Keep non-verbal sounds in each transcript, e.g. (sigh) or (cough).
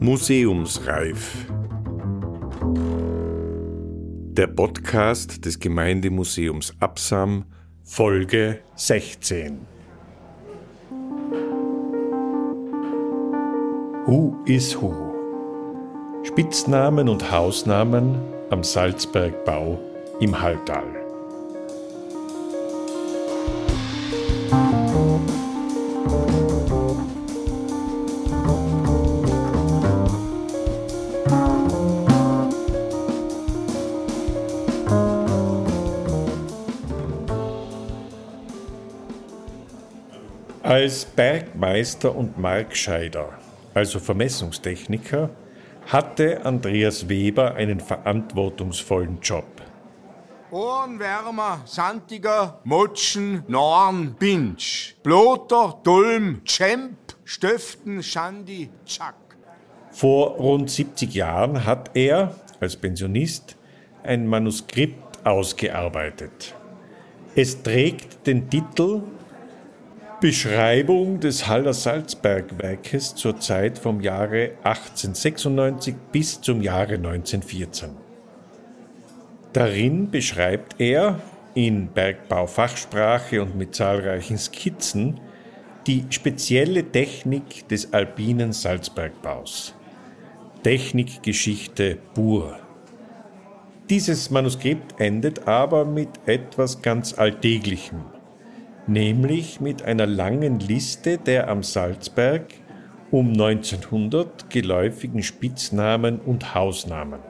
Museumsreif. Der Podcast des Gemeindemuseums Absam, Folge 16. Who is Who? Spitznamen und Hausnamen am Salzbergbau im Halltal. Als Bergmeister und Markscheider, also Vermessungstechniker, hatte Andreas Weber einen verantwortungsvollen Job. Ohrenwärmer, Sandiger, Motschen, Norn, Binsch, Bloter, Dulm, Tschemp, Stöften, Schandi, Tschack. Vor rund 70 Jahren hat er als Pensionist ein Manuskript ausgearbeitet. Es trägt den Titel Beschreibung des Haller Salzbergwerkes zur Zeit vom Jahre 1896 bis zum Jahre 1914. Darin beschreibt er in Bergbaufachsprache und mit zahlreichen Skizzen die spezielle Technik des alpinen Salzbergbaus. Technikgeschichte pur. Dieses Manuskript endet aber mit etwas ganz Alltäglichem nämlich mit einer langen Liste der am Salzberg um 1900 geläufigen Spitznamen und Hausnamen.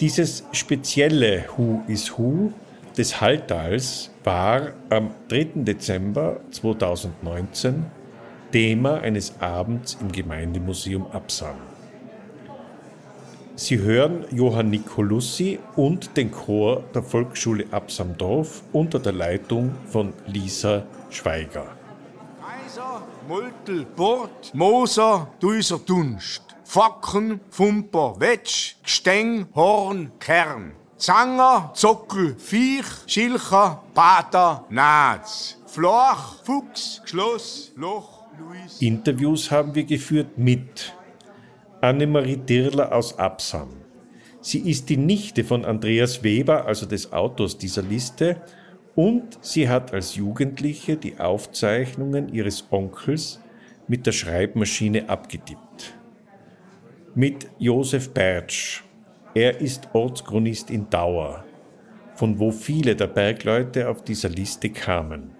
Dieses spezielle Who is Who des Halltals war am 3. Dezember 2019 Thema eines Abends im Gemeindemuseum Absam. Sie hören Johann Nicolussi und den Chor der Volksschule Absamdorf unter der Leitung von Lisa Schweiger. Kaiser, Multel, Bord, Moser, Duiser, Dunst, Facken, Fumper, Wetsch, Gsteng, Horn, Kern, Zanger, Zockel, Viech, Schilcher, Pater, Naz, Floch, Fuchs, Schloss, Loch, Luis. Interviews haben wir geführt mit Annemarie Dirler aus Absam. Sie ist die Nichte von Andreas Weber, also des Autors dieser Liste, und sie hat als Jugendliche die Aufzeichnungen ihres Onkels mit der Schreibmaschine abgetippt. Mit Josef Bertsch. Er ist Ortschronist in Dauer, von wo viele der Bergleute auf dieser Liste kamen.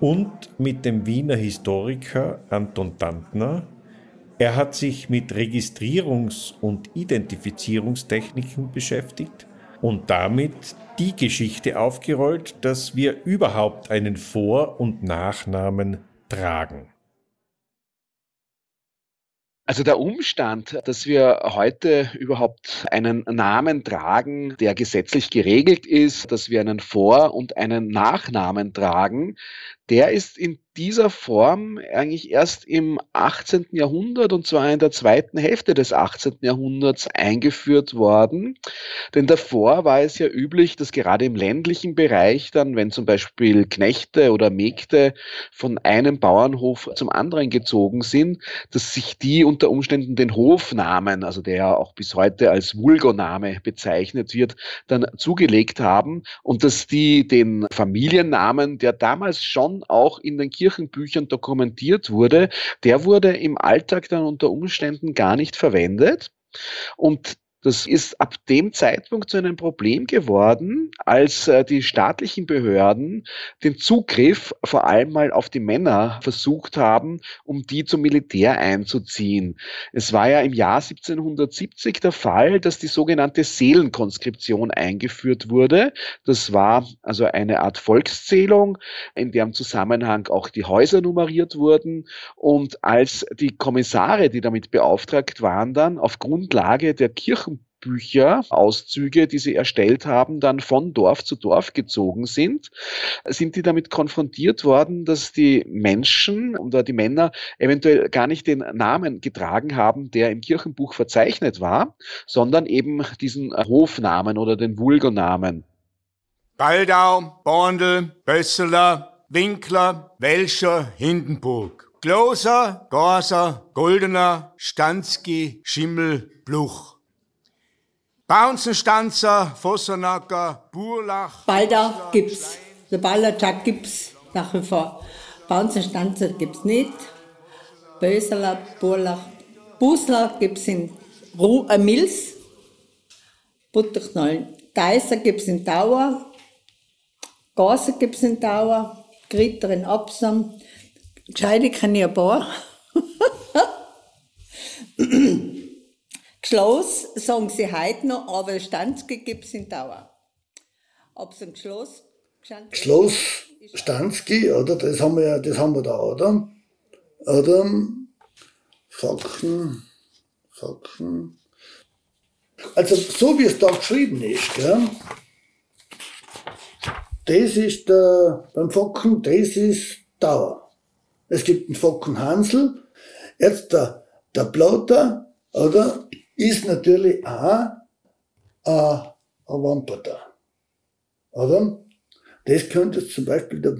Und mit dem Wiener Historiker Anton Dantner, er hat sich mit Registrierungs- und Identifizierungstechniken beschäftigt und damit die Geschichte aufgerollt, dass wir überhaupt einen Vor- und Nachnamen tragen. Also der Umstand, dass wir heute überhaupt einen Namen tragen, der gesetzlich geregelt ist, dass wir einen Vor- und einen Nachnamen tragen, der ist in dieser Form eigentlich erst im 18. Jahrhundert und zwar in der zweiten Hälfte des 18. Jahrhunderts eingeführt worden. Denn davor war es ja üblich, dass gerade im ländlichen Bereich dann, wenn zum Beispiel Knechte oder Mägde von einem Bauernhof zum anderen gezogen sind, dass sich die unter Umständen den Hofnamen, also der ja auch bis heute als Vulgoname bezeichnet wird, dann zugelegt haben und dass die den Familiennamen, der damals schon auch in den Kirchenbüchern dokumentiert wurde, der wurde im Alltag dann unter Umständen gar nicht verwendet. Und das ist ab dem Zeitpunkt zu einem Problem geworden, als äh, die staatlichen Behörden den Zugriff vor allem mal auf die Männer versucht haben, um die zum Militär einzuziehen. Es war ja im Jahr 1770 der Fall, dass die sogenannte Seelenkonskription eingeführt wurde. Das war also eine Art Volkszählung, in deren Zusammenhang auch die Häuser nummeriert wurden. Und als die Kommissare, die damit beauftragt waren, dann auf Grundlage der Kirchen Bücher, Auszüge, die sie erstellt haben, dann von Dorf zu Dorf gezogen sind, sind die damit konfrontiert worden, dass die Menschen oder die Männer eventuell gar nicht den Namen getragen haben, der im Kirchenbuch verzeichnet war, sondern eben diesen Hofnamen oder den Vulgonamen. Baldau, Bondel, Bösseler, Winkler, Welscher, Hindenburg. Gloser, Gorser, Goldener, Stanski, Schimmel, Bluch. Bauenzenstanzer, Vossernacker, Burlach. Balda gibt's. Der Ballerjack gibt's nach wie vor. Bauenzenstanzer gibt's nicht. Böseler, Burlach, Busler gibt's in Ru äh, Mills. Butterknollen. Deiser gibt's in Dauer. Gaser gibt's in Dauer. Gritter in Absam. Gescheide kenne ich ein paar. (laughs) Geschloss sagen sie heute noch, aber Stanzke gibt es in Dauer. Ob es ein Geschloss Schloss Stanzki, oder? Das haben wir ja, das haben wir da, oder? Oder? Facken, Facken. Also, so wie es da geschrieben ist, gell? Das ist der, beim Focken, das ist Dauer. Es gibt einen Focken Hansel. Jetzt der, der Plotter, oder? Ist natürlich auch ein, ein Wamperter. Oder? Das könnte zum Beispiel der,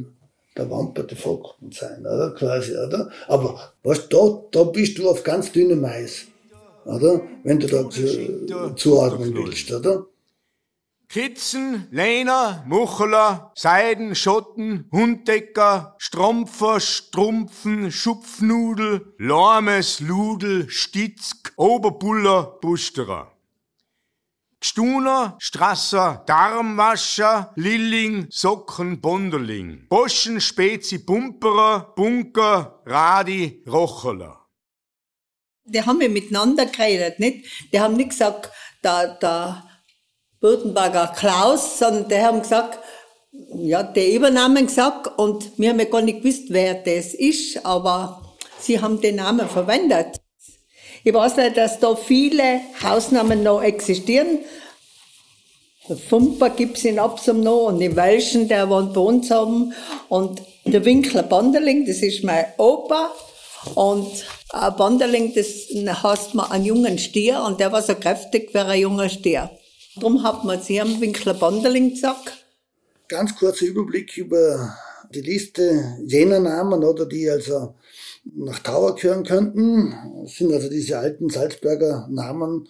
der wamperte Vogel sein, oder? Quasi, oder? Aber was da, da bist du auf ganz dünnem Mais, oder? Wenn du da zu, zuordnen willst, oder? Kitzen, Lehner, Mucheler, Seiden, Schotten, Hunddecker, Strumpfer, Strumpfen, Schupfnudel, Lormes, Ludel, Stitzk, Oberbuller, Busterer. Gstuner, Strasser, Darmwascher, Lilling, Socken, Bonderling. Boschen, Spezi, Pumperer, Bunker, Radi, Rocheler. Die haben ja miteinander geredet, nicht? Die haben nicht gesagt, da, da, Württemberger Klaus, sondern die haben gesagt, ja, die Übernamen gesagt und wir haben ja gar nicht gewusst, wer das ist, aber sie haben den Namen verwendet. Ich weiß nicht, dass da viele Hausnamen noch existieren. Der Fumper gibt's in Absam noch und in Welschen, der wohnt bei uns haben. Und der Winkler Banderling, das ist mein Opa. Und ein Banderling, das heißt man einen jungen Stier und der war so kräftig wie ein junger Stier. Darum hat man sie am Winkler Banderling gesagt. Ganz kurzer Überblick über die Liste jener Namen, oder die also nach Tauer gehören könnten. Das sind also diese alten Salzberger Namen.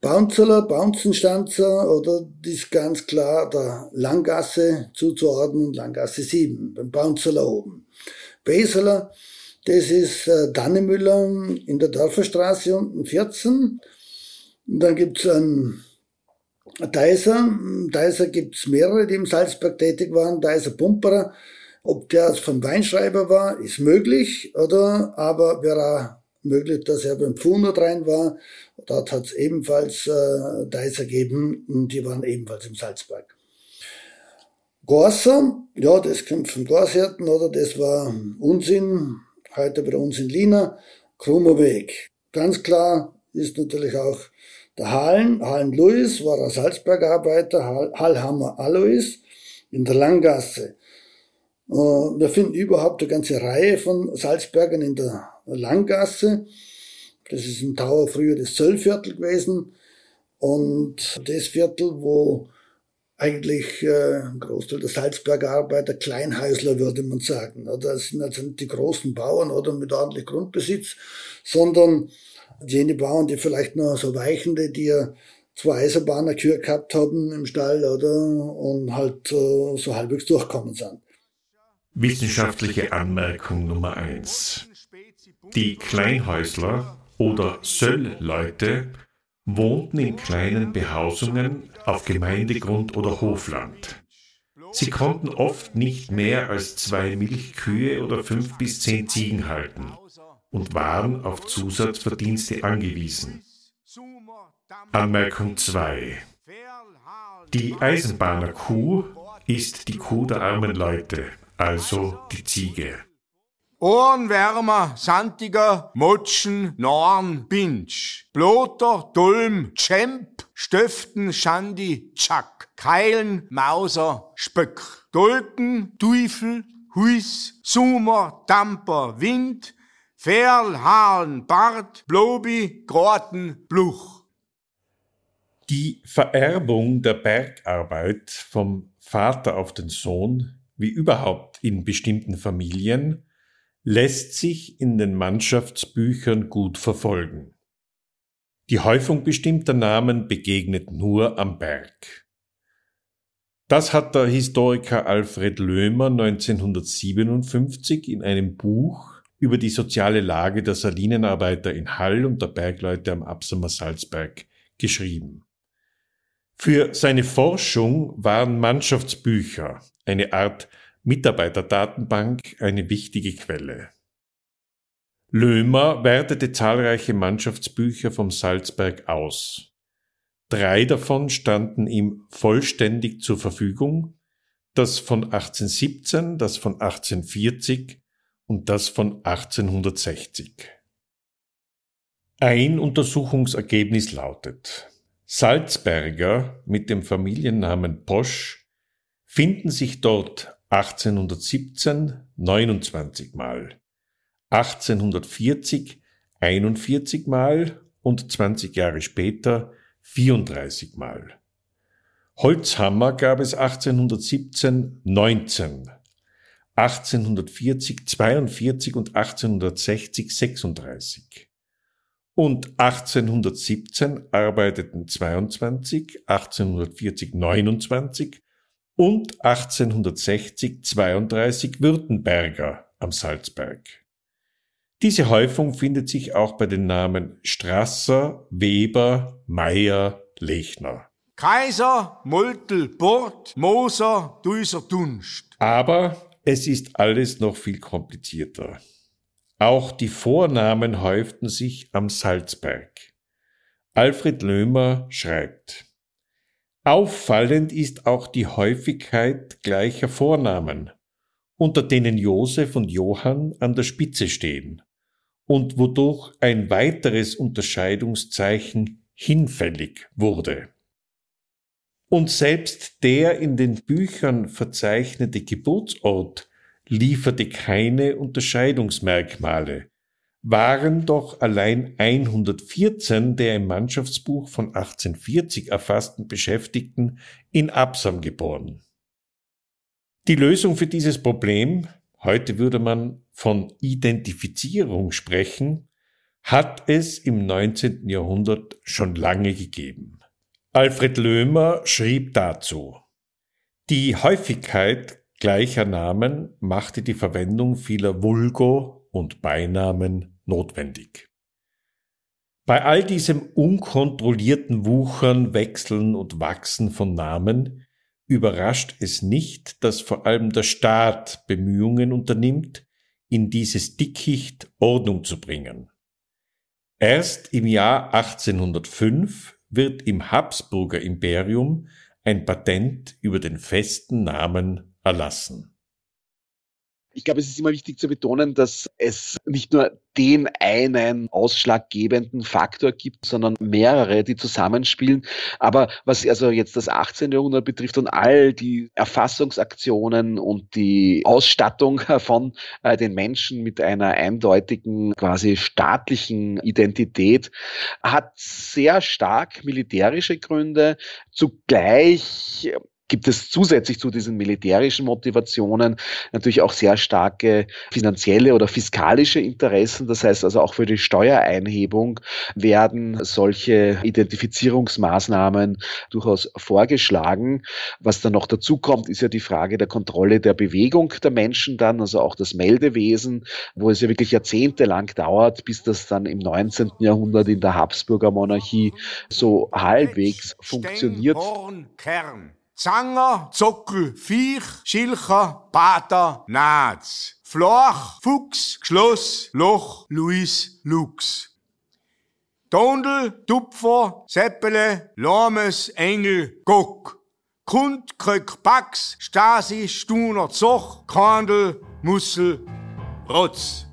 Baunzeler, Baunzenstanzer oder das ist ganz klar der Langgasse zuzuordnen, Langgasse 7, beim Baunzeler oben. Beseler, das ist äh, Dannemüller in der Dörferstraße unten 14. Und dann gibt's einen Deiser, Deiser gibt's mehrere, die im Salzberg tätig waren. Deiser Pumperer, ob der vom Weinschreiber war, ist möglich, oder? Aber wäre auch möglich, dass er beim Pfunert rein war. Dort hat's ebenfalls äh, Deiser gegeben, die waren ebenfalls im Salzberg. Gorser, ja, das kommt von Gorshärten, oder? Das war Unsinn, heute bei uns in Lina, krummer Weg. Ganz klar ist natürlich auch der Hallen, Hallen Louis war ein Salzbergarbeiter, Hallhammer Alois in der Langgasse. Äh, wir finden überhaupt eine ganze Reihe von Salzbergern in der Langgasse. Das ist im Tower früher das Zöllviertel gewesen. Und das Viertel, wo eigentlich äh, ein Großteil der Salzberger Arbeiter Kleinhäusler, würde man sagen. Das sind also nicht die großen Bauern oder mit ordentlich Grundbesitz, sondern jene Bauern, die vielleicht noch so weichende, die ja zwei Eisenbahner Kühe gehabt haben im Stall oder und halt äh, so halbwegs durchkommen sind. Wissenschaftliche Anmerkung Nummer eins: Die Kleinhäusler oder Söllleute wohnten in kleinen Behausungen auf Gemeindegrund oder Hofland. Sie konnten oft nicht mehr als zwei Milchkühe oder fünf bis zehn Ziegen halten und waren auf Zusatzverdienste angewiesen. Anmerkung 2. Die Eisenbahnerkuh ist die Kuh der armen Leute, also die Ziege. Ohrenwärmer, Santiger, Motschen, Norn, Binsch, Bloter, Dulm, Tschemp, Stöften, Schandi, Tschak, Keilen, Mauser, Spöck, Dolken, Teufel, Huis, Sumer, Damper, Wind, Ferl, Hahn, Bart, Blobi, Groten, Bluch. Die Vererbung der Bergarbeit vom Vater auf den Sohn wie überhaupt in bestimmten Familien, lässt sich in den Mannschaftsbüchern gut verfolgen. Die Häufung bestimmter Namen begegnet nur am Berg. Das hat der Historiker Alfred Löhmer 1957 in einem Buch über die soziale Lage der Salinenarbeiter in Hall und der Bergleute am Absamer Salzberg geschrieben. Für seine Forschung waren Mannschaftsbücher, eine Art Mitarbeiterdatenbank, eine wichtige Quelle. Löhmer wertete zahlreiche Mannschaftsbücher vom Salzberg aus. Drei davon standen ihm vollständig zur Verfügung, das von 1817, das von 1840 und das von 1860. Ein Untersuchungsergebnis lautet, Salzberger mit dem Familiennamen Posch finden sich dort 1817 29 Mal, 1840 41 Mal und 20 Jahre später 34 Mal. Holzhammer gab es 1817 19, 1840 42 und 1860 36. Und 1817 arbeiteten 22, 1840 29 und 1860 32 Württemberger am Salzberg. Diese Häufung findet sich auch bei den Namen Strasser, Weber, Meyer, Lechner. Kaiser, Moltel, Bord, Moser, Duiser, Dunst. Aber es ist alles noch viel komplizierter. Auch die Vornamen häuften sich am Salzberg. Alfred Löhmer schreibt, Auffallend ist auch die Häufigkeit gleicher Vornamen, unter denen Josef und Johann an der Spitze stehen und wodurch ein weiteres Unterscheidungszeichen hinfällig wurde. Und selbst der in den Büchern verzeichnete Geburtsort lieferte keine Unterscheidungsmerkmale, waren doch allein 114 der im Mannschaftsbuch von 1840 erfassten Beschäftigten in Absam geboren. Die Lösung für dieses Problem heute würde man von Identifizierung sprechen, hat es im 19. Jahrhundert schon lange gegeben. Alfred Löhmer schrieb dazu, die Häufigkeit gleicher Namen machte die Verwendung vieler Vulgo und Beinamen notwendig. Bei all diesem unkontrollierten Wuchern, Wechseln und Wachsen von Namen überrascht es nicht, dass vor allem der Staat Bemühungen unternimmt, in dieses Dickicht Ordnung zu bringen. Erst im Jahr 1805 wird im Habsburger Imperium ein Patent über den festen Namen erlassen. Ich glaube, es ist immer wichtig zu betonen, dass es nicht nur den einen ausschlaggebenden Faktor gibt, sondern mehrere, die zusammenspielen. Aber was also jetzt das 18. Jahrhundert betrifft und all die Erfassungsaktionen und die Ausstattung (laughs) von äh, den Menschen mit einer eindeutigen, quasi staatlichen Identität, hat sehr stark militärische Gründe. Zugleich gibt es zusätzlich zu diesen militärischen Motivationen natürlich auch sehr starke finanzielle oder fiskalische Interessen. Das heißt also auch für die Steuereinhebung werden solche Identifizierungsmaßnahmen durchaus vorgeschlagen. Was dann noch dazu kommt, ist ja die Frage der Kontrolle der Bewegung der Menschen dann, also auch das Meldewesen, wo es ja wirklich jahrzehntelang dauert, bis das dann im 19. Jahrhundert in der Habsburger Monarchie so halbwegs funktioniert. Kern. Zanger, Zockel, Viech, Schilcher, Pater, Naz. Flach, Fuchs, Schloss, Loch, Luis, Lux. Tondel, Tupfer, Seppele, Lames, Engel, Gock. Kund, Kröck, Pax, Stasi, Stuner, Zoch, Kandel, Mussel, Rotz.